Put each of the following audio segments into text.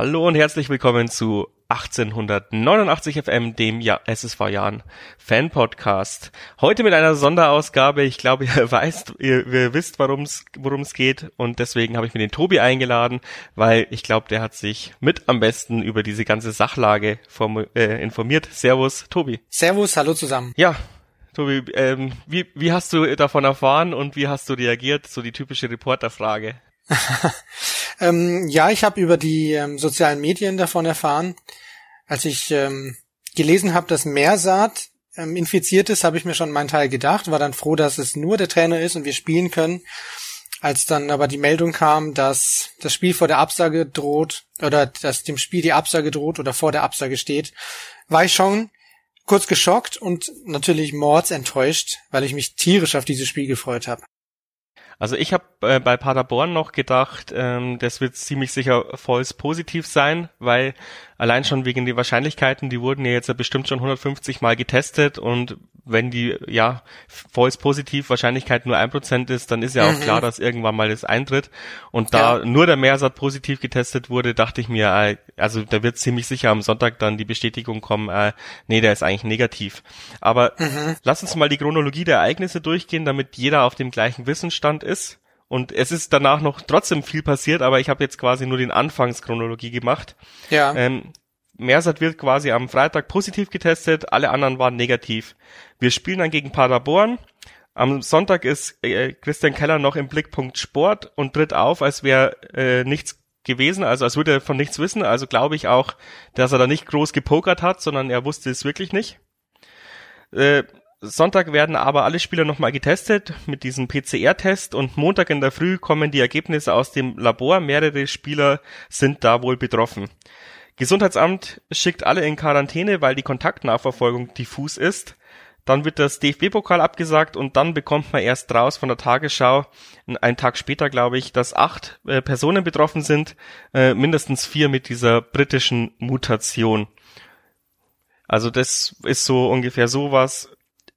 Hallo und herzlich willkommen zu 1889 FM, dem ja SSV Jahren Fan Podcast. Heute mit einer Sonderausgabe. Ich glaube, ihr weißt, ihr, ihr wisst, worum es geht und deswegen habe ich mir den Tobi eingeladen, weil ich glaube, der hat sich mit am besten über diese ganze Sachlage form, äh, informiert. Servus, Tobi. Servus, hallo zusammen. Ja, Tobi, ähm, wie, wie hast du davon erfahren und wie hast du reagiert? So die typische Reporterfrage. ähm, ja, ich habe über die ähm, sozialen Medien davon erfahren. Als ich ähm, gelesen habe, dass Meersaat ähm, infiziert ist, habe ich mir schon meinen Teil gedacht, war dann froh, dass es nur der Trainer ist und wir spielen können. Als dann aber die Meldung kam, dass das Spiel vor der Absage droht oder dass dem Spiel die Absage droht oder vor der Absage steht, war ich schon kurz geschockt und natürlich mordsenttäuscht, weil ich mich tierisch auf dieses Spiel gefreut habe. Also ich habe äh, bei Paderborn noch gedacht, ähm, das wird ziemlich sicher falls positiv sein, weil allein schon wegen den Wahrscheinlichkeiten, die wurden ja jetzt bestimmt schon 150 Mal getestet und wenn die ja falls positiv Wahrscheinlichkeit nur ein Prozent ist, dann ist ja auch mhm. klar, dass irgendwann mal das eintritt. Und da ja. nur der Mehrsat positiv getestet wurde, dachte ich mir, äh, also da wird ziemlich sicher am Sonntag dann die Bestätigung kommen, äh, nee, der ist eigentlich negativ. Aber mhm. lass uns mal die Chronologie der Ereignisse durchgehen, damit jeder auf dem gleichen Wissensstand ist. Und es ist danach noch trotzdem viel passiert, aber ich habe jetzt quasi nur den Anfangschronologie gemacht. Ja. Ähm, Mersat wird quasi am Freitag positiv getestet, alle anderen waren negativ. Wir spielen dann gegen Paderborn. Am Sonntag ist äh, Christian Keller noch im Blickpunkt Sport und tritt auf, als wäre äh, nichts gewesen, also als würde er von nichts wissen. Also glaube ich auch, dass er da nicht groß gepokert hat, sondern er wusste es wirklich nicht. Äh, Sonntag werden aber alle Spieler nochmal getestet mit diesem PCR-Test und Montag in der Früh kommen die Ergebnisse aus dem Labor. Mehrere Spieler sind da wohl betroffen. Gesundheitsamt schickt alle in Quarantäne, weil die Kontaktnachverfolgung diffus ist. Dann wird das DFB-Pokal abgesagt und dann bekommt man erst raus von der Tagesschau, einen Tag später glaube ich, dass acht äh, Personen betroffen sind, äh, mindestens vier mit dieser britischen Mutation. Also das ist so ungefähr sowas,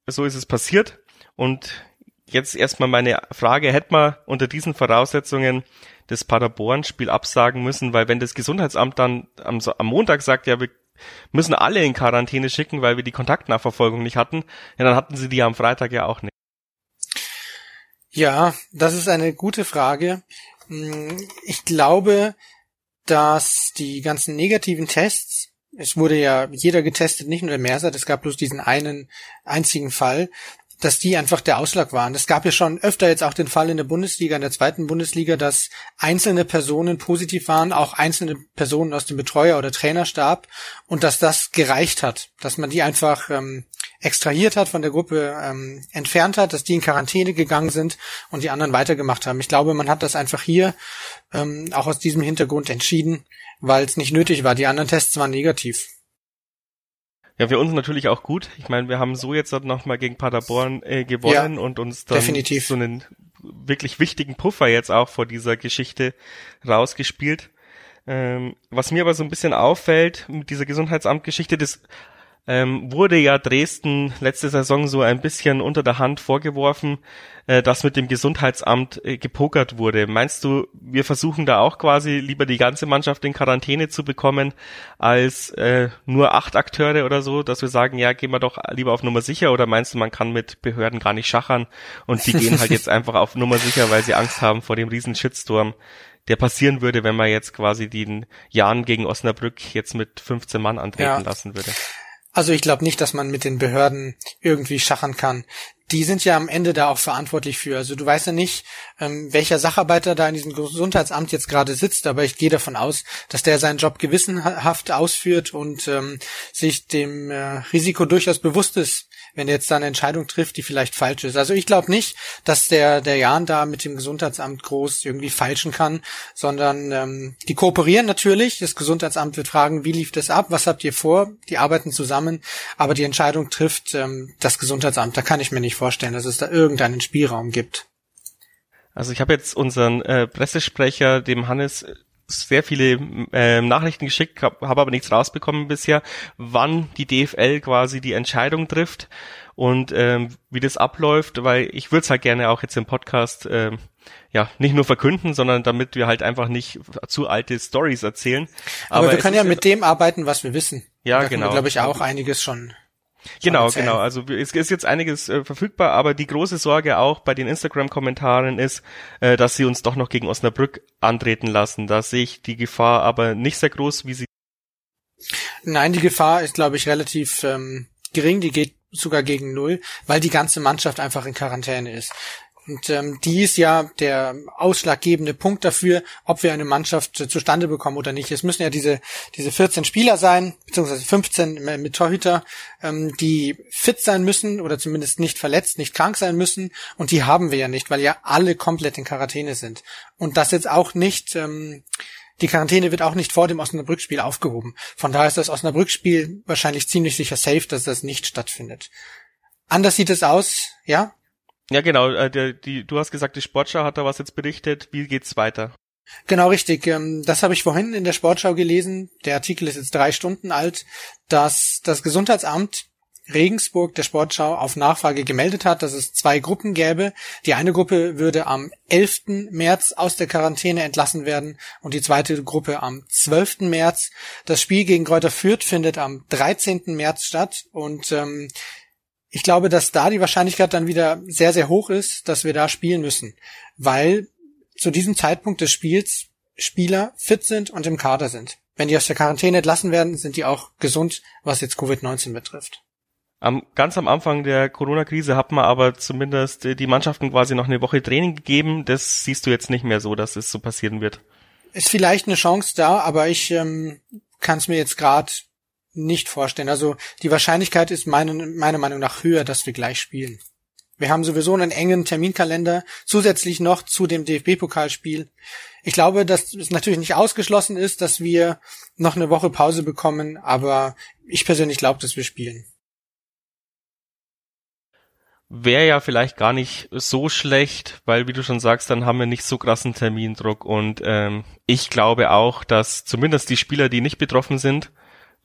so ist es passiert. Und jetzt erstmal meine Frage, hätte man unter diesen Voraussetzungen das Paderborn-Spiel absagen müssen, weil wenn das Gesundheitsamt dann am, am Montag sagt, ja, wir müssen alle in Quarantäne schicken, weil wir die Kontaktnachverfolgung nicht hatten, ja, dann hatten sie die am Freitag ja auch nicht. Ja, das ist eine gute Frage. Hm, ich glaube, dass die ganzen negativen Tests, es wurde ja jeder getestet, nicht nur der Mersat, es gab bloß diesen einen einzigen Fall, dass die einfach der Ausschlag waren. Es gab ja schon öfter jetzt auch den Fall in der Bundesliga, in der zweiten Bundesliga, dass einzelne Personen positiv waren, auch einzelne Personen aus dem Betreuer- oder Trainerstab und dass das gereicht hat, dass man die einfach ähm, extrahiert hat, von der Gruppe ähm, entfernt hat, dass die in Quarantäne gegangen sind und die anderen weitergemacht haben. Ich glaube, man hat das einfach hier ähm, auch aus diesem Hintergrund entschieden, weil es nicht nötig war. Die anderen Tests waren negativ. Ja, für uns natürlich auch gut. Ich meine, wir haben so jetzt nochmal gegen Paderborn äh, gewonnen ja, und uns dann definitiv. so einen wirklich wichtigen Puffer jetzt auch vor dieser Geschichte rausgespielt. Ähm, was mir aber so ein bisschen auffällt mit dieser Gesundheitsamtgeschichte, das ähm, wurde ja Dresden letzte Saison so ein bisschen unter der Hand vorgeworfen, äh, dass mit dem Gesundheitsamt äh, gepokert wurde. Meinst du, wir versuchen da auch quasi lieber die ganze Mannschaft in Quarantäne zu bekommen, als äh, nur acht Akteure oder so, dass wir sagen, ja, gehen wir doch lieber auf Nummer sicher oder meinst du, man kann mit Behörden gar nicht schachern und die gehen halt jetzt einfach auf Nummer sicher, weil sie Angst haben vor dem riesen Shitstorm, der passieren würde, wenn man jetzt quasi den Jan gegen Osnabrück jetzt mit 15 Mann antreten ja. lassen würde? Also ich glaube nicht, dass man mit den Behörden irgendwie schachern kann. Die sind ja am Ende da auch verantwortlich für. Also du weißt ja nicht, ähm, welcher Sacharbeiter da in diesem Gesundheitsamt jetzt gerade sitzt, aber ich gehe davon aus, dass der seinen Job gewissenhaft ausführt und ähm, sich dem äh, Risiko durchaus bewusst ist, wenn er jetzt da eine Entscheidung trifft, die vielleicht falsch ist. Also ich glaube nicht, dass der, der Jan da mit dem Gesundheitsamt groß irgendwie falschen kann, sondern ähm, die kooperieren natürlich. Das Gesundheitsamt wird fragen, wie lief das ab, was habt ihr vor? Die arbeiten zusammen, aber die Entscheidung trifft ähm, das Gesundheitsamt. Da kann ich mir nicht vorstellen, dass es da irgendeinen Spielraum gibt. Also ich habe jetzt unseren äh, Pressesprecher, dem Hannes, sehr viele äh, Nachrichten geschickt, habe hab aber nichts rausbekommen bisher, wann die DFL quasi die Entscheidung trifft und ähm, wie das abläuft, weil ich würde es halt gerne auch jetzt im Podcast ähm, ja, nicht nur verkünden, sondern damit wir halt einfach nicht zu alte Stories erzählen. Aber, Aber wir können ja mit dem arbeiten, was wir wissen. Ja, genau. glaube ich, auch einiges schon Genau, genau. Also es ist jetzt einiges äh, verfügbar, aber die große Sorge auch bei den Instagram-Kommentaren ist, äh, dass sie uns doch noch gegen Osnabrück antreten lassen. Da sehe ich die Gefahr aber nicht sehr groß, wie sie. Nein, die Gefahr ist, glaube ich, relativ ähm, gering. Die geht sogar gegen null, weil die ganze Mannschaft einfach in Quarantäne ist. Und ähm, die ist ja der ausschlaggebende Punkt dafür, ob wir eine Mannschaft äh, zustande bekommen oder nicht. Es müssen ja diese, diese 14 Spieler sein, beziehungsweise 15 mit Torhüter, ähm, die fit sein müssen oder zumindest nicht verletzt, nicht krank sein müssen. Und die haben wir ja nicht, weil ja alle komplett in Quarantäne sind. Und das jetzt auch nicht, ähm, die Quarantäne wird auch nicht vor dem Osnabrück-Spiel aufgehoben. Von daher ist das Osnabrück-Spiel wahrscheinlich ziemlich sicher safe, dass das nicht stattfindet. Anders sieht es aus, ja? Ja, genau. Äh, der, die, du hast gesagt, die Sportschau hat da was jetzt berichtet. Wie geht's weiter? Genau richtig. Ähm, das habe ich vorhin in der Sportschau gelesen. Der Artikel ist jetzt drei Stunden alt, dass das Gesundheitsamt Regensburg der Sportschau auf Nachfrage gemeldet hat, dass es zwei Gruppen gäbe. Die eine Gruppe würde am 11. März aus der Quarantäne entlassen werden und die zweite Gruppe am 12. März. Das Spiel gegen Kräuter Fürth findet am 13. März statt und ähm, ich glaube, dass da die Wahrscheinlichkeit dann wieder sehr, sehr hoch ist, dass wir da spielen müssen, weil zu diesem Zeitpunkt des Spiels Spieler fit sind und im Kader sind. Wenn die aus der Quarantäne entlassen werden, sind die auch gesund, was jetzt Covid-19 betrifft. Am, ganz am Anfang der Corona-Krise hat man aber zumindest die Mannschaften quasi noch eine Woche Training gegeben. Das siehst du jetzt nicht mehr so, dass es so passieren wird. Ist vielleicht eine Chance da, aber ich ähm, kann es mir jetzt gerade nicht vorstellen. Also die Wahrscheinlichkeit ist meine, meiner Meinung nach höher, dass wir gleich spielen. Wir haben sowieso einen engen Terminkalender, zusätzlich noch zu dem DFB-Pokalspiel. Ich glaube, dass es natürlich nicht ausgeschlossen ist, dass wir noch eine Woche Pause bekommen, aber ich persönlich glaube, dass wir spielen. Wäre ja vielleicht gar nicht so schlecht, weil wie du schon sagst, dann haben wir nicht so krassen Termindruck und ähm, ich glaube auch, dass zumindest die Spieler, die nicht betroffen sind,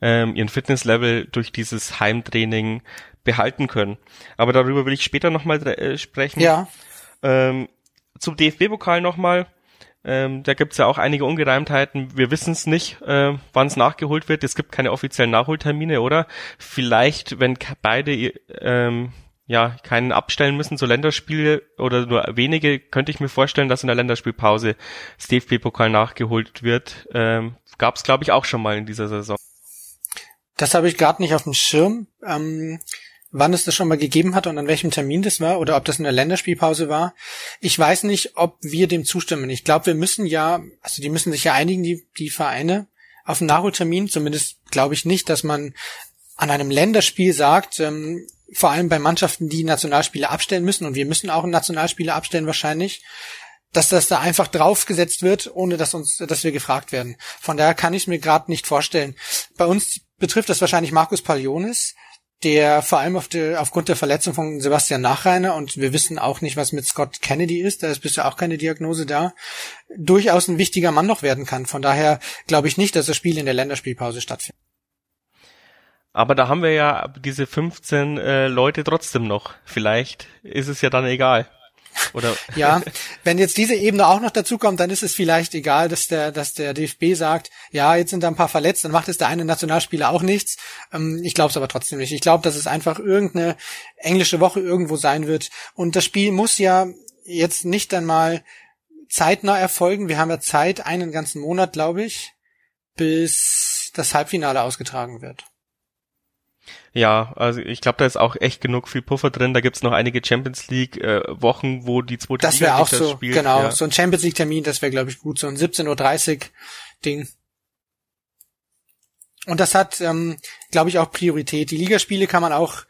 ähm, ihren Fitnesslevel durch dieses Heimtraining behalten können. Aber darüber will ich später nochmal äh, sprechen. Ja. Ähm, zum DFB-Pokal nochmal. Ähm, da gibt's ja auch einige Ungereimtheiten. Wir wissen es nicht, äh, wann es nachgeholt wird. Es gibt keine offiziellen Nachholtermine, oder? Vielleicht, wenn beide ähm, ja keinen abstellen müssen, so Länderspiele oder nur wenige, könnte ich mir vorstellen, dass in der Länderspielpause das DFB-Pokal nachgeholt wird. Ähm, Gab es, glaube ich, auch schon mal in dieser Saison. Das habe ich gerade nicht auf dem Schirm, ähm, wann es das schon mal gegeben hat und an welchem Termin das war oder ob das in der Länderspielpause war. Ich weiß nicht, ob wir dem zustimmen. Ich glaube, wir müssen ja, also die müssen sich ja einigen, die, die Vereine, auf einen Nachholtermin. Zumindest glaube ich nicht, dass man an einem Länderspiel sagt, ähm, vor allem bei Mannschaften, die Nationalspiele abstellen müssen, und wir müssen auch Nationalspiele abstellen wahrscheinlich, dass das da einfach draufgesetzt wird, ohne dass uns, dass wir gefragt werden. Von daher kann ich mir gerade nicht vorstellen. Bei uns betrifft das wahrscheinlich Markus Palionis, der vor allem auf die, aufgrund der Verletzung von Sebastian Nachreiner und wir wissen auch nicht, was mit Scott Kennedy ist, da ist bisher auch keine Diagnose da, durchaus ein wichtiger Mann noch werden kann. Von daher glaube ich nicht, dass das Spiel in der Länderspielpause stattfindet. Aber da haben wir ja diese 15 äh, Leute trotzdem noch. Vielleicht ist es ja dann egal. Oder ja, wenn jetzt diese Ebene auch noch dazu kommt, dann ist es vielleicht egal, dass der, dass der DFB sagt, ja, jetzt sind da ein paar verletzt, dann macht es der eine Nationalspieler auch nichts. Ähm, ich glaube es aber trotzdem nicht. Ich glaube, dass es einfach irgendeine englische Woche irgendwo sein wird. Und das Spiel muss ja jetzt nicht einmal zeitnah erfolgen. Wir haben ja Zeit, einen ganzen Monat, glaube ich, bis das Halbfinale ausgetragen wird. Ja, also ich glaube, da ist auch echt genug viel Puffer drin. Da gibt's noch einige Champions League äh, Wochen, wo die zweite Das wäre auch so, spielt. genau, ja. so ein Champions League Termin, das wäre glaube ich gut, so ein 17:30 Uhr Ding. Und das hat, ähm, glaube ich, auch Priorität. Die Ligaspiele kann man auch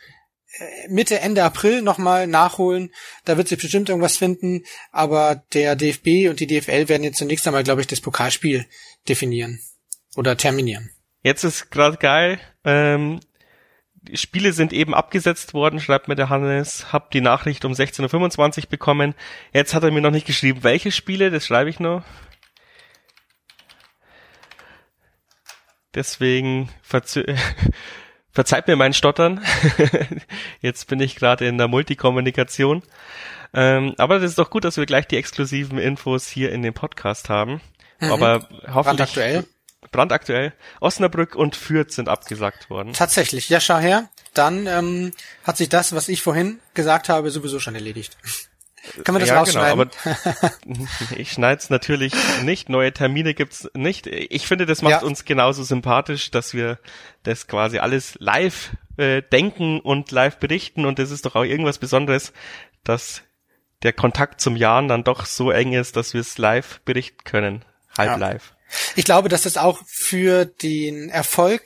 äh, Mitte, Ende April nochmal nachholen. Da wird sich bestimmt irgendwas finden. Aber der DFB und die DFL werden jetzt zunächst einmal, glaube ich, das Pokalspiel definieren oder terminieren. Jetzt ist gerade geil. Ähm, Spiele sind eben abgesetzt worden, schreibt mir der Hannes. Hab die Nachricht um 16.25 Uhr bekommen. Jetzt hat er mir noch nicht geschrieben, welche Spiele, das schreibe ich noch. Deswegen verzö verzeiht mir mein Stottern. Jetzt bin ich gerade in der Multikommunikation. Ähm, aber das ist doch gut, dass wir gleich die exklusiven Infos hier in dem Podcast haben. Mhm. Aber hoffentlich. Brandaktuell. Brandaktuell. Osnabrück und Fürth sind abgesagt worden. Tatsächlich. Ja, schau her. Dann ähm, hat sich das, was ich vorhin gesagt habe, sowieso schon erledigt. Kann man das ja, rausschneiden? Genau, aber ich schneide es natürlich nicht. Neue Termine gibt's nicht. Ich finde, das macht ja. uns genauso sympathisch, dass wir das quasi alles live äh, denken und live berichten. Und das ist doch auch irgendwas Besonderes, dass der Kontakt zum Jahren dann doch so eng ist, dass wir es live berichten können. Halb ja. live. Ich glaube, dass das auch für den Erfolg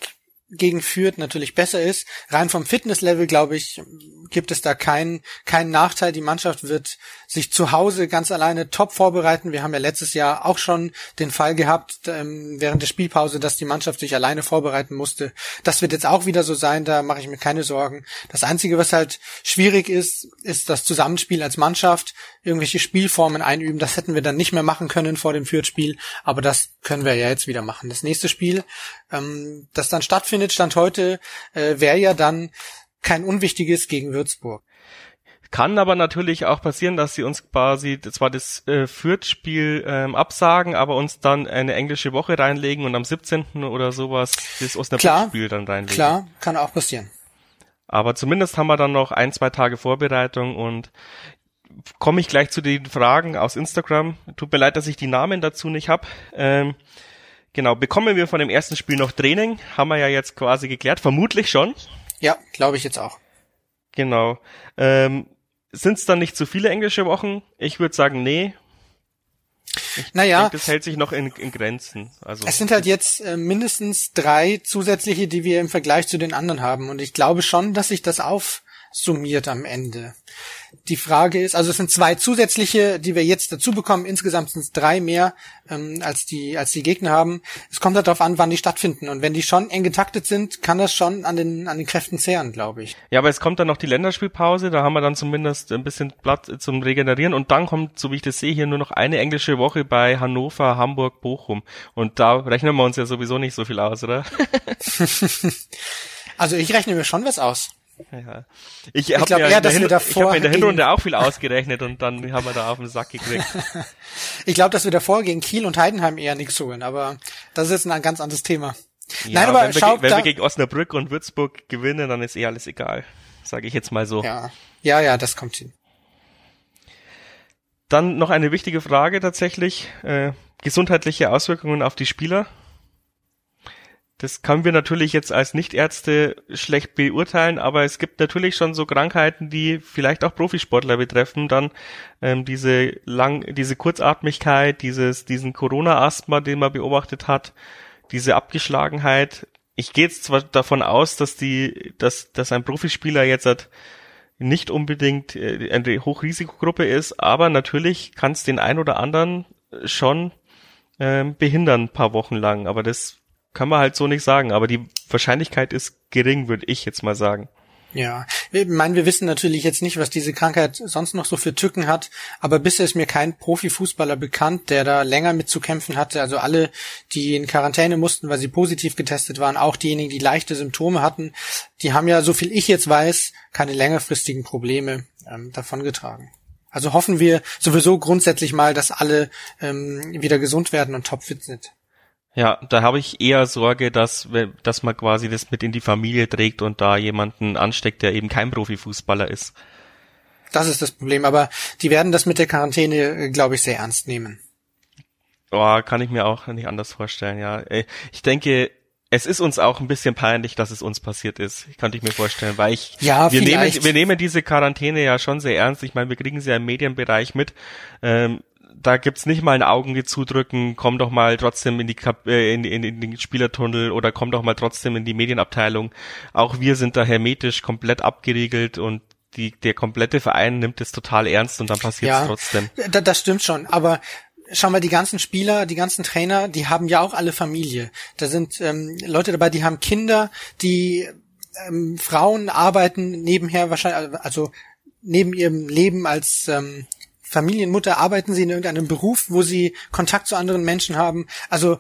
gegen Fürth natürlich besser ist. Rein vom Fitnesslevel, glaube ich, gibt es da keinen keinen Nachteil. Die Mannschaft wird sich zu Hause ganz alleine top vorbereiten. Wir haben ja letztes Jahr auch schon den Fall gehabt, ähm, während der Spielpause, dass die Mannschaft sich alleine vorbereiten musste. Das wird jetzt auch wieder so sein, da mache ich mir keine Sorgen. Das Einzige, was halt schwierig ist, ist das Zusammenspiel als Mannschaft, irgendwelche Spielformen einüben. Das hätten wir dann nicht mehr machen können vor dem Fürth-Spiel, aber das können wir ja jetzt wieder machen. Das nächste Spiel, ähm, das dann stattfindet, Stand heute, äh, wäre ja dann kein unwichtiges gegen Würzburg. Kann aber natürlich auch passieren, dass sie uns quasi zwar das äh, Fürth-Spiel ähm, absagen, aber uns dann eine englische Woche reinlegen und am 17. oder sowas das Osnabrück-Spiel dann reinlegen. Klar, kann auch passieren. Aber zumindest haben wir dann noch ein, zwei Tage Vorbereitung und komme ich gleich zu den Fragen aus Instagram. Tut mir leid, dass ich die Namen dazu nicht habe. Ähm, genau, bekommen wir von dem ersten Spiel noch Training? Haben wir ja jetzt quasi geklärt, vermutlich schon. Ja, glaube ich jetzt auch. Genau. Ähm, sind es dann nicht zu viele englische Wochen? Ich würde sagen, nee. Ich naja, denke, das hält sich noch in, in Grenzen. Also es sind halt jetzt äh, mindestens drei zusätzliche, die wir im Vergleich zu den anderen haben. Und ich glaube schon, dass sich das aufsummiert am Ende. Die Frage ist, also es sind zwei zusätzliche, die wir jetzt dazu bekommen. Insgesamt sind es drei mehr, ähm, als die als die Gegner haben. Es kommt halt darauf an, wann die stattfinden. Und wenn die schon eng getaktet sind, kann das schon an den an den Kräften zehren, glaube ich. Ja, aber es kommt dann noch die Länderspielpause. Da haben wir dann zumindest ein bisschen Platz zum Regenerieren. Und dann kommt, so wie ich das sehe, hier nur noch eine englische Woche bei Hannover, Hamburg, Bochum. Und da rechnen wir uns ja sowieso nicht so viel aus, oder? also ich rechne mir schon was aus. Ja. Ich, ich habe mir, eher, dass wir davor ich hab in der Hinrunde auch viel ausgerechnet und dann haben wir da auf den Sack gekriegt. ich glaube, dass wir davor gegen Kiel und Heidenheim eher nichts holen, aber das ist ein ganz anderes Thema. Ja, Nein, aber wenn, wir, wenn wir gegen Osnabrück und Würzburg gewinnen, dann ist eh alles egal. Sage ich jetzt mal so. Ja, ja, ja das kommt hin. Dann noch eine wichtige Frage tatsächlich. Äh, gesundheitliche Auswirkungen auf die Spieler. Das können wir natürlich jetzt als Nichtärzte schlecht beurteilen, aber es gibt natürlich schon so Krankheiten, die vielleicht auch Profisportler betreffen, dann ähm, diese lang, diese Kurzatmigkeit, dieses, diesen Corona-Asthma, den man beobachtet hat, diese Abgeschlagenheit. Ich gehe jetzt zwar davon aus, dass die, dass, dass ein Profispieler jetzt hat, nicht unbedingt äh, eine Hochrisikogruppe ist, aber natürlich kann es den ein oder anderen schon ähm, behindern, paar Wochen lang. Aber das kann man halt so nicht sagen, aber die Wahrscheinlichkeit ist gering, würde ich jetzt mal sagen. Ja, ich meine, wir wissen natürlich jetzt nicht, was diese Krankheit sonst noch so für Tücken hat, aber bisher ist mir kein Profifußballer bekannt, der da länger mit zu kämpfen hatte. Also alle, die in Quarantäne mussten, weil sie positiv getestet waren, auch diejenigen, die leichte Symptome hatten, die haben ja, so viel ich jetzt weiß, keine längerfristigen Probleme ähm, davongetragen. Also hoffen wir sowieso grundsätzlich mal, dass alle ähm, wieder gesund werden und topfit sind. Ja, da habe ich eher Sorge, dass, dass man quasi das mit in die Familie trägt und da jemanden ansteckt, der eben kein Profifußballer ist. Das ist das Problem, aber die werden das mit der Quarantäne, äh, glaube ich, sehr ernst nehmen. Oh, kann ich mir auch nicht anders vorstellen, ja. Äh, ich denke, es ist uns auch ein bisschen peinlich, dass es uns passiert ist. Kann ich mir vorstellen, weil ich, ja, wir vielleicht. nehmen, wir nehmen diese Quarantäne ja schon sehr ernst. Ich meine, wir kriegen sie ja im Medienbereich mit. Ähm, da gibt's nicht mal ein Augen zudrücken, komm doch mal trotzdem in die Kap äh, in, in, in den Spielertunnel oder komm doch mal trotzdem in die Medienabteilung. Auch wir sind da hermetisch komplett abgeriegelt und die, der komplette Verein nimmt es total ernst und dann passiert es ja, trotzdem. Da, das stimmt schon, aber schau mal, die ganzen Spieler, die ganzen Trainer, die haben ja auch alle Familie. Da sind ähm, Leute dabei, die haben Kinder, die ähm, Frauen arbeiten nebenher wahrscheinlich, also neben ihrem Leben als ähm, Familienmutter, arbeiten sie in irgendeinem Beruf, wo sie Kontakt zu anderen Menschen haben. Also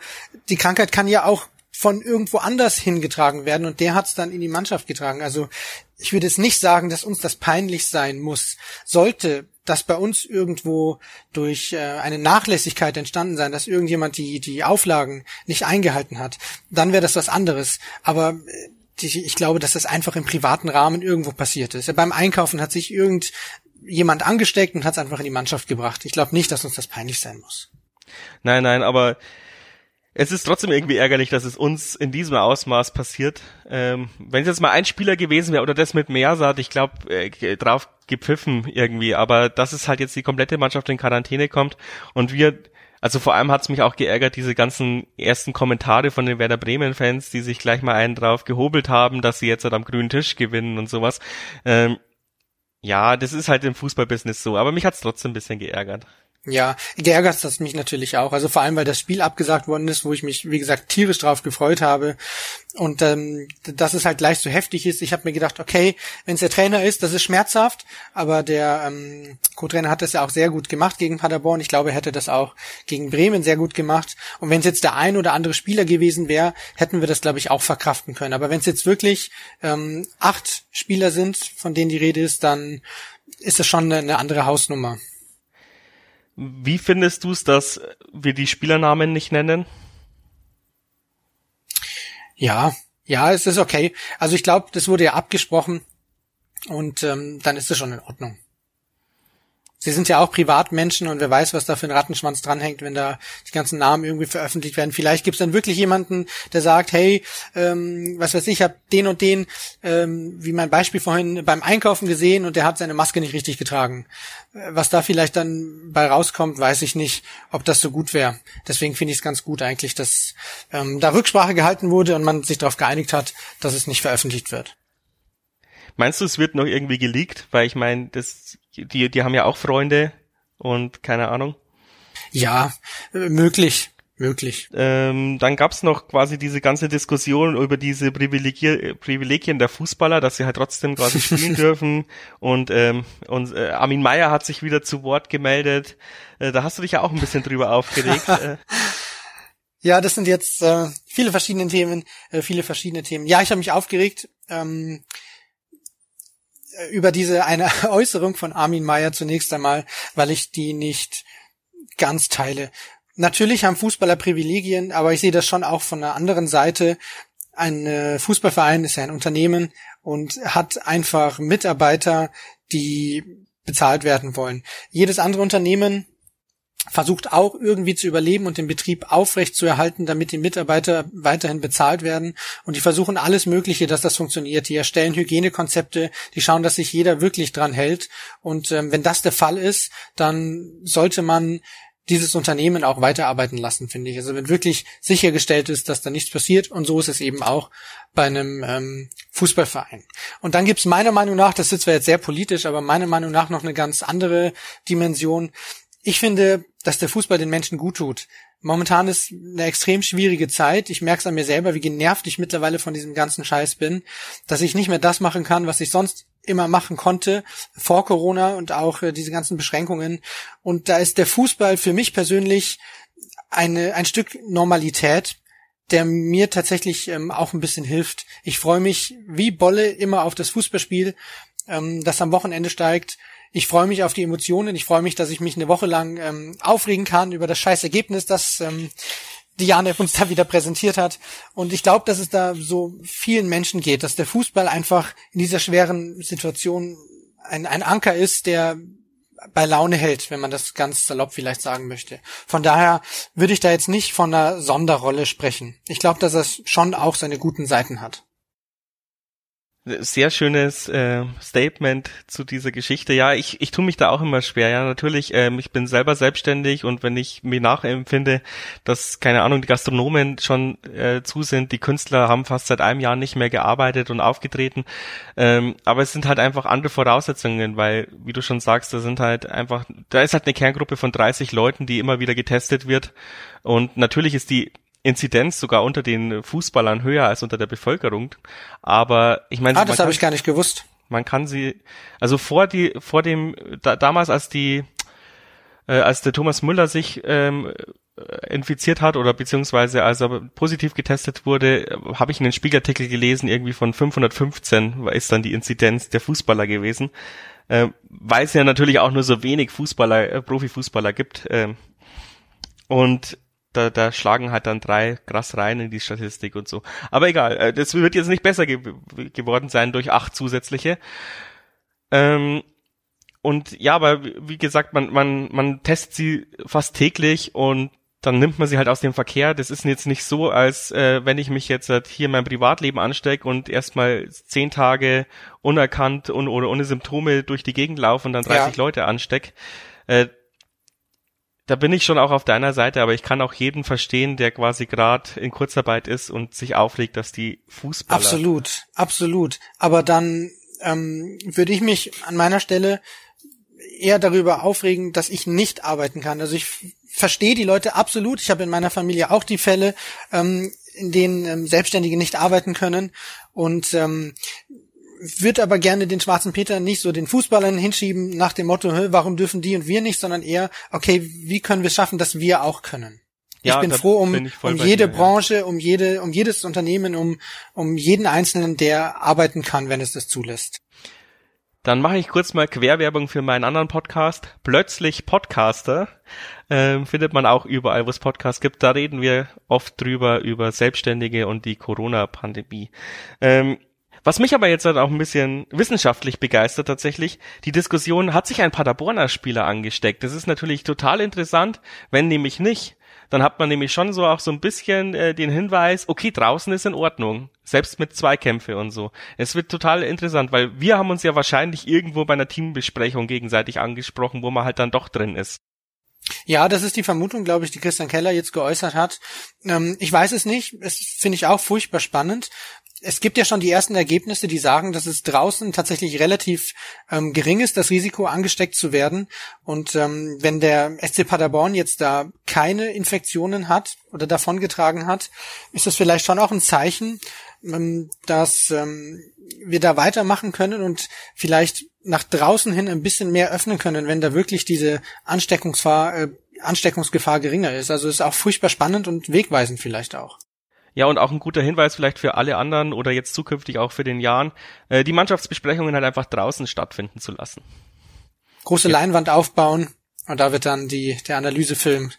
die Krankheit kann ja auch von irgendwo anders hingetragen werden und der hat es dann in die Mannschaft getragen. Also ich würde es nicht sagen, dass uns das peinlich sein muss. Sollte das bei uns irgendwo durch äh, eine Nachlässigkeit entstanden sein, dass irgendjemand die, die Auflagen nicht eingehalten hat, dann wäre das was anderes. Aber äh, ich glaube, dass das einfach im privaten Rahmen irgendwo passiert ist. Beim Einkaufen hat sich irgendjemand angesteckt und hat es einfach in die Mannschaft gebracht. Ich glaube nicht, dass uns das peinlich sein muss. Nein, nein, aber es ist trotzdem irgendwie ärgerlich, dass es uns in diesem Ausmaß passiert. Ähm, wenn es jetzt mal ein Spieler gewesen wäre oder das mit Meersat, ich glaube, äh, drauf gepfiffen irgendwie, aber dass es halt jetzt die komplette Mannschaft in Quarantäne kommt und wir, also vor allem hat's mich auch geärgert, diese ganzen ersten Kommentare von den Werder Bremen-Fans, die sich gleich mal einen drauf gehobelt haben, dass sie jetzt halt am grünen Tisch gewinnen und sowas. Ähm, ja, das ist halt im Fußballbusiness so, aber mich hat's trotzdem ein bisschen geärgert. Ja, geärgert das mich natürlich auch. Also vor allem, weil das Spiel abgesagt worden ist, wo ich mich, wie gesagt, tierisch drauf gefreut habe. Und ähm, dass es halt gleich so heftig ist. Ich habe mir gedacht, okay, wenn es der Trainer ist, das ist schmerzhaft, aber der ähm, Co-Trainer hat das ja auch sehr gut gemacht gegen Paderborn. Ich glaube, er hätte das auch gegen Bremen sehr gut gemacht. Und wenn es jetzt der ein oder andere Spieler gewesen wäre, hätten wir das, glaube ich, auch verkraften können. Aber wenn es jetzt wirklich ähm, acht Spieler sind, von denen die Rede ist, dann ist das schon eine, eine andere Hausnummer. Wie findest du es, dass wir die Spielernamen nicht nennen? Ja, ja, es ist okay. Also ich glaube, das wurde ja abgesprochen und ähm, dann ist es schon in Ordnung. Sie sind ja auch Privatmenschen und wer weiß, was da für ein Rattenschwanz dranhängt, wenn da die ganzen Namen irgendwie veröffentlicht werden. Vielleicht gibt es dann wirklich jemanden, der sagt, hey, ähm, was weiß ich, habe den und den, ähm, wie mein Beispiel vorhin, beim Einkaufen gesehen und der hat seine Maske nicht richtig getragen. Was da vielleicht dann bei rauskommt, weiß ich nicht, ob das so gut wäre. Deswegen finde ich es ganz gut eigentlich, dass ähm, da Rücksprache gehalten wurde und man sich darauf geeinigt hat, dass es nicht veröffentlicht wird. Meinst du, es wird noch irgendwie geleakt? Weil ich meine, das, die, die haben ja auch Freunde und keine Ahnung. Ja, möglich. Möglich. Ähm, dann gab's noch quasi diese ganze Diskussion über diese Privilegier Privilegien der Fußballer, dass sie halt trotzdem quasi spielen dürfen. Und, ähm, und äh, Armin Meyer hat sich wieder zu Wort gemeldet. Äh, da hast du dich ja auch ein bisschen drüber aufgeregt. Äh. ja, das sind jetzt äh, viele verschiedene Themen, äh, viele verschiedene Themen. Ja, ich habe mich aufgeregt. Ähm, über diese eine Äußerung von Armin Meyer zunächst einmal, weil ich die nicht ganz teile. Natürlich haben Fußballer Privilegien, aber ich sehe das schon auch von der anderen Seite. Ein äh, Fußballverein ist ja ein Unternehmen und hat einfach Mitarbeiter, die bezahlt werden wollen. Jedes andere Unternehmen versucht auch irgendwie zu überleben und den Betrieb aufrecht zu erhalten, damit die Mitarbeiter weiterhin bezahlt werden. Und die versuchen alles Mögliche, dass das funktioniert. Die erstellen Hygienekonzepte, die schauen, dass sich jeder wirklich dran hält. Und ähm, wenn das der Fall ist, dann sollte man dieses Unternehmen auch weiterarbeiten lassen, finde ich. Also wenn wirklich sichergestellt ist, dass da nichts passiert, und so ist es eben auch bei einem ähm, Fußballverein. Und dann gibt's meiner Meinung nach, das ist zwar jetzt sehr politisch, aber meiner Meinung nach noch eine ganz andere Dimension. Ich finde, dass der Fußball den Menschen gut tut. Momentan ist eine extrem schwierige Zeit. Ich merke es an mir selber, wie genervt ich mittlerweile von diesem ganzen Scheiß bin, dass ich nicht mehr das machen kann, was ich sonst immer machen konnte vor Corona und auch äh, diese ganzen Beschränkungen. Und da ist der Fußball für mich persönlich eine, ein Stück Normalität, der mir tatsächlich ähm, auch ein bisschen hilft. Ich freue mich wie Bolle immer auf das Fußballspiel, ähm, das am Wochenende steigt ich freue mich auf die Emotionen. Ich freue mich, dass ich mich eine Woche lang ähm, aufregen kann über das scheiß Ergebnis, das ähm, Diane uns da wieder präsentiert hat. Und ich glaube, dass es da so vielen Menschen geht, dass der Fußball einfach in dieser schweren Situation ein, ein Anker ist, der bei Laune hält, wenn man das ganz salopp vielleicht sagen möchte. Von daher würde ich da jetzt nicht von einer Sonderrolle sprechen. Ich glaube, dass es schon auch seine guten Seiten hat. Sehr schönes äh, Statement zu dieser Geschichte. Ja, ich, ich tue mich da auch immer schwer. Ja, natürlich, ähm, ich bin selber selbstständig und wenn ich mir nachempfinde, dass, keine Ahnung, die Gastronomen schon äh, zu sind, die Künstler haben fast seit einem Jahr nicht mehr gearbeitet und aufgetreten. Ähm, aber es sind halt einfach andere Voraussetzungen, weil, wie du schon sagst, da sind halt einfach, da ist halt eine Kerngruppe von 30 Leuten, die immer wieder getestet wird. Und natürlich ist die Inzidenz sogar unter den Fußballern höher als unter der Bevölkerung. Aber ich meine, ah, das habe ich gar nicht gewusst. Man kann sie, also vor die, vor dem, da, damals als die, äh, als der Thomas Müller sich ähm, äh, infiziert hat oder beziehungsweise als er positiv getestet wurde, habe ich einen Spiegelartikel gelesen, irgendwie von 515 ist dann die Inzidenz der Fußballer gewesen, äh, weil es ja natürlich auch nur so wenig Fußballer, äh, Profifußballer gibt. Äh, und da, da schlagen halt dann drei krass rein in die Statistik und so. Aber egal, äh, das wird jetzt nicht besser ge geworden sein durch acht zusätzliche. Ähm, und ja, aber wie gesagt, man, man, man testet sie fast täglich und dann nimmt man sie halt aus dem Verkehr. Das ist jetzt nicht so, als äh, wenn ich mich jetzt halt hier in meinem Privatleben anstecke und erstmal zehn Tage unerkannt und oder ohne Symptome durch die Gegend laufe und dann 30 ja. Leute ansteck. Äh, da bin ich schon auch auf deiner Seite, aber ich kann auch jeden verstehen, der quasi gerade in Kurzarbeit ist und sich aufregt, dass die Fußballer. Absolut, absolut. Aber dann ähm, würde ich mich an meiner Stelle eher darüber aufregen, dass ich nicht arbeiten kann. Also ich verstehe die Leute absolut. Ich habe in meiner Familie auch die Fälle, ähm, in denen ähm, Selbstständige nicht arbeiten können und ähm, würde aber gerne den schwarzen Peter nicht so den Fußballern hinschieben nach dem Motto, warum dürfen die und wir nicht, sondern eher, okay, wie können wir es schaffen, dass wir auch können. Ja, ich bin froh um, bin um jede dir, Branche, ja. um jede, um jedes Unternehmen, um, um jeden Einzelnen, der arbeiten kann, wenn es das zulässt. Dann mache ich kurz mal Querwerbung für meinen anderen Podcast. Plötzlich Podcaster. Ähm, findet man auch überall, wo es Podcasts gibt. Da reden wir oft drüber, über Selbstständige und die Corona-Pandemie. Ähm, was mich aber jetzt halt auch ein bisschen wissenschaftlich begeistert tatsächlich, die Diskussion, hat sich ein Paderborner Spieler angesteckt? Das ist natürlich total interessant, wenn nämlich nicht dann hat man nämlich schon so auch so ein bisschen äh, den Hinweis, okay, draußen ist in Ordnung, selbst mit Zweikämpfe und so. Es wird total interessant, weil wir haben uns ja wahrscheinlich irgendwo bei einer Teambesprechung gegenseitig angesprochen, wo man halt dann doch drin ist. Ja, das ist die Vermutung, glaube ich, die Christian Keller jetzt geäußert hat. Ähm, ich weiß es nicht. Es finde ich auch furchtbar spannend es gibt ja schon die ersten Ergebnisse, die sagen, dass es draußen tatsächlich relativ ähm, gering ist, das Risiko angesteckt zu werden. Und ähm, wenn der SC Paderborn jetzt da keine Infektionen hat oder davongetragen hat, ist das vielleicht schon auch ein Zeichen, ähm, dass ähm, wir da weitermachen können und vielleicht nach draußen hin ein bisschen mehr öffnen können, wenn da wirklich diese Ansteckungsgefahr, äh, Ansteckungsgefahr geringer ist. Also ist auch furchtbar spannend und wegweisend vielleicht auch. Ja, und auch ein guter Hinweis vielleicht für alle anderen oder jetzt zukünftig auch für den Jahren, äh, die Mannschaftsbesprechungen halt einfach draußen stattfinden zu lassen. Große ja. Leinwand aufbauen und da wird dann die, der Analysefilm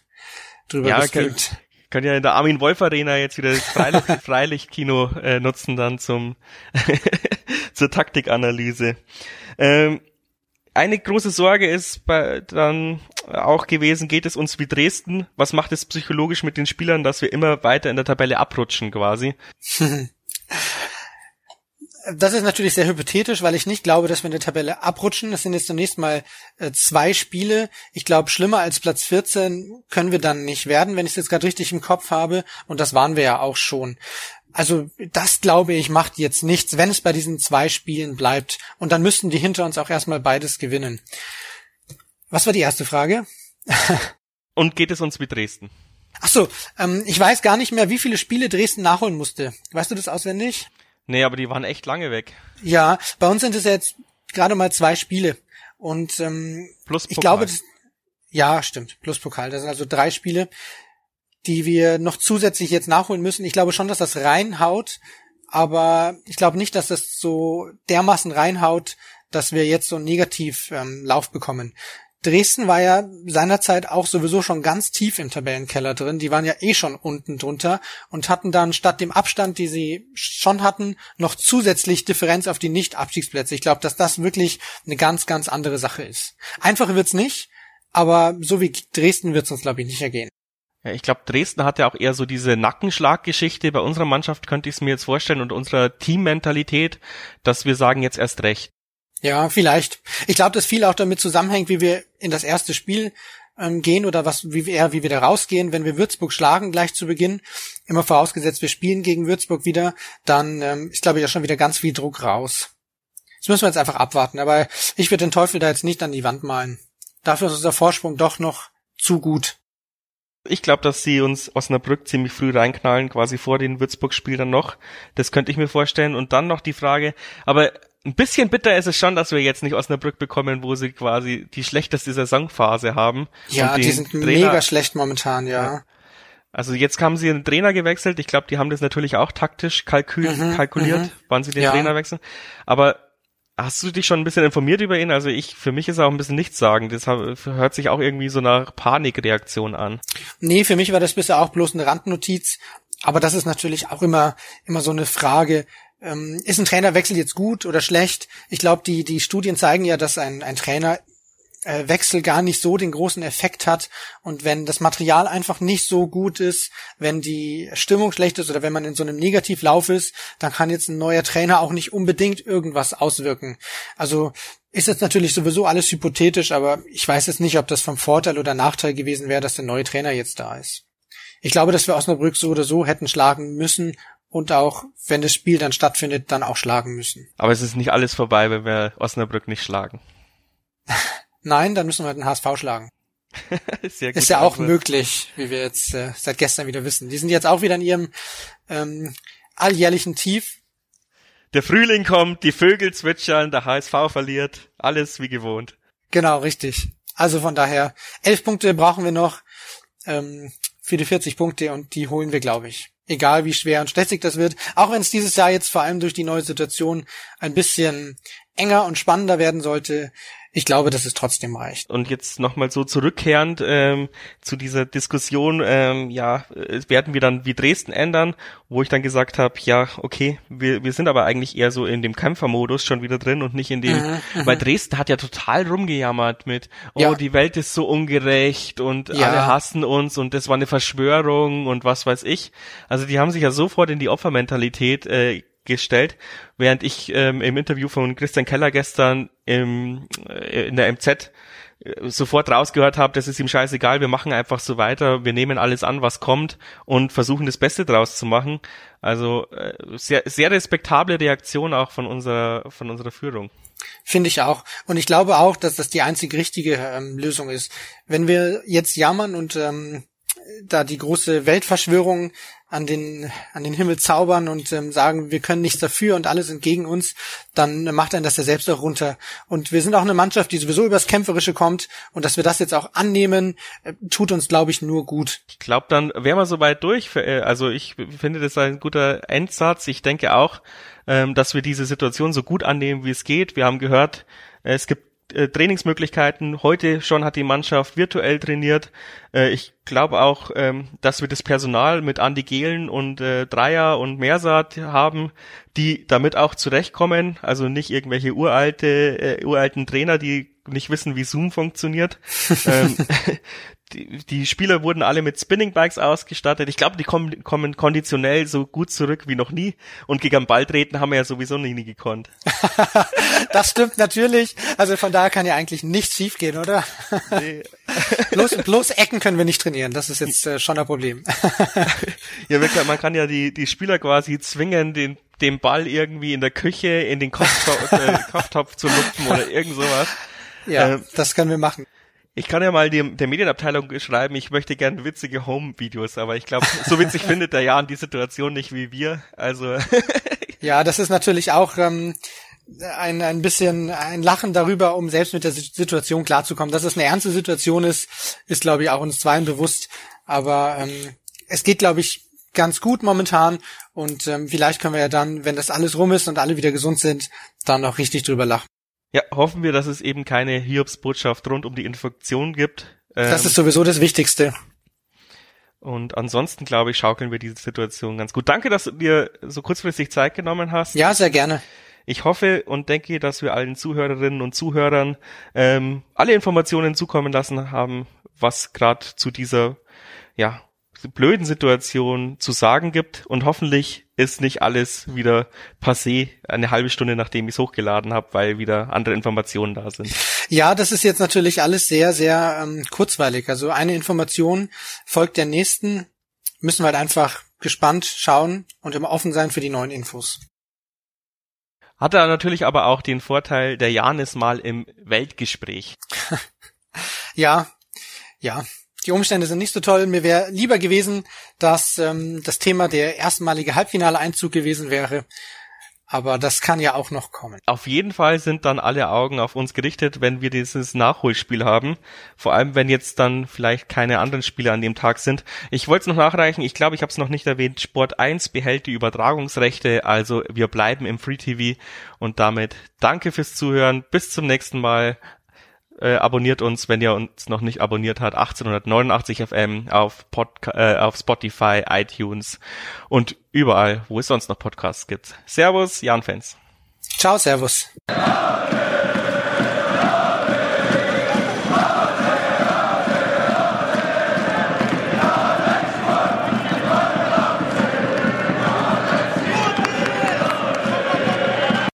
drüber ja, gestreamt. Können, können ja in der Armin Wolf Arena jetzt wieder das Freilicht, Freilichtkino äh, nutzen dann zum zur Taktikanalyse. Ähm, eine große Sorge ist bei, dann auch gewesen, geht es uns wie Dresden? Was macht es psychologisch mit den Spielern, dass wir immer weiter in der Tabelle abrutschen quasi? Das ist natürlich sehr hypothetisch, weil ich nicht glaube, dass wir in der Tabelle abrutschen. Das sind jetzt zunächst mal äh, zwei Spiele. Ich glaube, schlimmer als Platz 14 können wir dann nicht werden, wenn ich es jetzt gerade richtig im Kopf habe. Und das waren wir ja auch schon. Also das glaube ich macht jetzt nichts, wenn es bei diesen zwei Spielen bleibt. Und dann müssten die hinter uns auch erstmal beides gewinnen. Was war die erste Frage? Und geht es uns wie Dresden? Ach so, ähm, ich weiß gar nicht mehr, wie viele Spiele Dresden nachholen musste. Weißt du das auswendig? Nee, aber die waren echt lange weg. Ja, bei uns sind es jetzt gerade mal zwei Spiele. Und ähm, plus Pokal. ich glaube, das, ja, stimmt, plus Pokal. Das sind also drei Spiele die wir noch zusätzlich jetzt nachholen müssen. Ich glaube schon, dass das reinhaut, aber ich glaube nicht, dass das so dermaßen reinhaut, dass wir jetzt so einen Negativlauf ähm, Lauf bekommen. Dresden war ja seinerzeit auch sowieso schon ganz tief im Tabellenkeller drin. Die waren ja eh schon unten drunter und hatten dann statt dem Abstand, die sie schon hatten, noch zusätzlich Differenz auf die Nicht-Abstiegsplätze. Ich glaube, dass das wirklich eine ganz, ganz andere Sache ist. Einfacher wird's nicht, aber so wie Dresden wird's uns, glaube ich, nicht ergehen. Ja, ich glaube, Dresden hat ja auch eher so diese Nackenschlaggeschichte. Bei unserer Mannschaft könnte ich es mir jetzt vorstellen und unserer Teammentalität, dass wir sagen jetzt erst recht. Ja, vielleicht. Ich glaube, dass viel auch damit zusammenhängt, wie wir in das erste Spiel ähm, gehen oder was, wie wir eher, wie wir da rausgehen. Wenn wir Würzburg schlagen gleich zu Beginn, immer vorausgesetzt, wir spielen gegen Würzburg wieder, dann ähm, ist, glaube ich, ja schon wieder ganz viel Druck raus. Das müssen wir jetzt einfach abwarten. Aber ich würde den Teufel da jetzt nicht an die Wand malen. Dafür ist unser Vorsprung doch noch zu gut. Ich glaube, dass sie uns Osnabrück ziemlich früh reinknallen, quasi vor den Würzburg-Spiel dann noch. Das könnte ich mir vorstellen. Und dann noch die Frage, aber ein bisschen bitter ist es schon, dass wir jetzt nicht Osnabrück bekommen, wo sie quasi die schlechteste Saisonphase haben. Ja, die sind Trainer, mega schlecht momentan, ja. ja. Also jetzt haben sie einen Trainer gewechselt. Ich glaube, die haben das natürlich auch taktisch kalkül mhm, kalkuliert, mhm. wann sie den ja. Trainer wechseln. Aber hast du dich schon ein bisschen informiert über ihn? Also ich, für mich ist er auch ein bisschen nichts sagen. Das hört sich auch irgendwie so nach Panikreaktion an. Nee, für mich war das bisher auch bloß eine Randnotiz. Aber das ist natürlich auch immer, immer so eine Frage, ähm, ist ein Trainerwechsel jetzt gut oder schlecht? Ich glaube, die, die Studien zeigen ja, dass ein, ein Trainer äh, Wechsel gar nicht so den großen Effekt hat und wenn das Material einfach nicht so gut ist, wenn die Stimmung schlecht ist oder wenn man in so einem Negativlauf ist, dann kann jetzt ein neuer Trainer auch nicht unbedingt irgendwas auswirken. Also ist jetzt natürlich sowieso alles hypothetisch, aber ich weiß jetzt nicht, ob das vom Vorteil oder Nachteil gewesen wäre, dass der neue Trainer jetzt da ist. Ich glaube, dass wir Osnabrück so oder so hätten schlagen müssen und auch, wenn das Spiel dann stattfindet, dann auch schlagen müssen. Aber es ist nicht alles vorbei, wenn wir Osnabrück nicht schlagen. Nein, dann müssen wir den HSV schlagen. Sehr gut, ist ja auch möglich, wie wir jetzt äh, seit gestern wieder wissen. Die sind jetzt auch wieder in ihrem ähm, alljährlichen Tief. Der Frühling kommt, die Vögel zwitschern, der HSV verliert, alles wie gewohnt. Genau, richtig. Also von daher, elf Punkte brauchen wir noch ähm, für die 40 Punkte und die holen wir, glaube ich egal wie schwer und stressig das wird, auch wenn es dieses Jahr jetzt vor allem durch die neue Situation ein bisschen enger und spannender werden sollte, ich glaube, dass es trotzdem reicht. Und jetzt nochmal so zurückkehrend ähm, zu dieser Diskussion, ähm, ja, werden wir dann wie Dresden ändern, wo ich dann gesagt habe, ja, okay, wir, wir sind aber eigentlich eher so in dem Kämpfermodus schon wieder drin und nicht in dem, mhm, mhm. weil Dresden hat ja total rumgejammert mit, oh, ja. die Welt ist so ungerecht und ja. alle hassen uns und das war eine Verschwörung und was weiß ich. Also die haben sich ja sofort in die Opfermentalität äh, gestellt, während ich ähm, im Interview von Christian Keller gestern im, äh, in der MZ äh, sofort rausgehört habe, das ist ihm scheißegal, wir machen einfach so weiter, wir nehmen alles an, was kommt und versuchen das Beste draus zu machen. Also äh, sehr, sehr respektable Reaktion auch von unserer, von unserer Führung. Finde ich auch. Und ich glaube auch, dass das die einzig richtige ähm, Lösung ist. Wenn wir jetzt jammern und ähm, da die große Weltverschwörung an den an den Himmel zaubern und ähm, sagen, wir können nichts dafür und alle sind gegen uns, dann macht einen das ja selbst auch runter. Und wir sind auch eine Mannschaft, die sowieso übers Kämpferische kommt und dass wir das jetzt auch annehmen, äh, tut uns, glaube ich, nur gut. Ich glaube, dann wären wir soweit durch. Für, äh, also ich finde das ein guter Endsatz. Ich denke auch, ähm, dass wir diese Situation so gut annehmen, wie es geht. Wir haben gehört, es gibt äh, Trainingsmöglichkeiten. Heute schon hat die Mannschaft virtuell trainiert. Äh, ich glaube auch, ähm, dass wir das Personal mit Andi Gehlen und äh, Dreier und Mersat haben, die damit auch zurechtkommen. Also nicht irgendwelche uralte, äh, uralten Trainer, die nicht wissen, wie Zoom funktioniert. ähm, die, die Spieler wurden alle mit Spinning Bikes ausgestattet. Ich glaube, die kommen, kommen konditionell so gut zurück wie noch nie. Und gegen Ball treten haben wir ja sowieso nie, nie gekonnt. das stimmt natürlich. Also von daher kann ja eigentlich nichts schiefgehen, oder? Nee. bloß, bloß Ecken können wir nicht trainieren. Das ist jetzt äh, schon ein Problem. ja, man kann ja die, die Spieler quasi zwingen, den, den Ball irgendwie in der Küche in den Kochtopf, äh, Kochtopf zu lupfen oder irgend sowas. Ja, ähm, das können wir machen. Ich kann ja mal die, der Medienabteilung schreiben, ich möchte gerne witzige Home-Videos, aber ich glaube, so witzig findet der Jan die Situation nicht wie wir. Also ja, das ist natürlich auch ähm, ein, ein bisschen ein Lachen darüber, um selbst mit der Situation klarzukommen. Dass es eine ernste Situation ist, ist glaube ich auch uns zweien bewusst. Aber ähm, es geht, glaube ich, ganz gut momentan und ähm, vielleicht können wir ja dann, wenn das alles rum ist und alle wieder gesund sind, dann noch richtig drüber lachen. Ja, hoffen wir, dass es eben keine Hiobsbotschaft rund um die Infektion gibt. Ähm, das ist sowieso das Wichtigste. Und ansonsten, glaube ich, schaukeln wir diese Situation ganz gut. Danke, dass du dir so kurzfristig Zeit genommen hast. Ja, sehr gerne. Ich hoffe und denke, dass wir allen Zuhörerinnen und Zuhörern ähm, alle Informationen zukommen lassen haben, was gerade zu dieser ja, blöden Situation zu sagen gibt und hoffentlich ist nicht alles wieder passé eine halbe Stunde nachdem ich es hochgeladen habe, weil wieder andere Informationen da sind. Ja, das ist jetzt natürlich alles sehr, sehr ähm, kurzweilig. Also eine Information folgt der nächsten. Müssen wir halt einfach gespannt schauen und immer offen sein für die neuen Infos. Hat er natürlich aber auch den Vorteil, der Jan ist mal im Weltgespräch. ja, ja, die Umstände sind nicht so toll. Mir wäre lieber gewesen, dass ähm, das Thema der erstmalige Halbfinale-Einzug gewesen wäre. Aber das kann ja auch noch kommen. Auf jeden Fall sind dann alle Augen auf uns gerichtet, wenn wir dieses Nachholspiel haben. Vor allem, wenn jetzt dann vielleicht keine anderen Spiele an dem Tag sind. Ich wollte es noch nachreichen, ich glaube, ich habe es noch nicht erwähnt. Sport 1 behält die Übertragungsrechte, also wir bleiben im Free TV. Und damit danke fürs Zuhören. Bis zum nächsten Mal. Äh, abonniert uns, wenn ihr uns noch nicht abonniert habt, 1889 FM auf, Podca äh, auf Spotify, iTunes und überall, wo es sonst noch Podcasts gibt. Servus, Jan Fans. Ciao, Servus.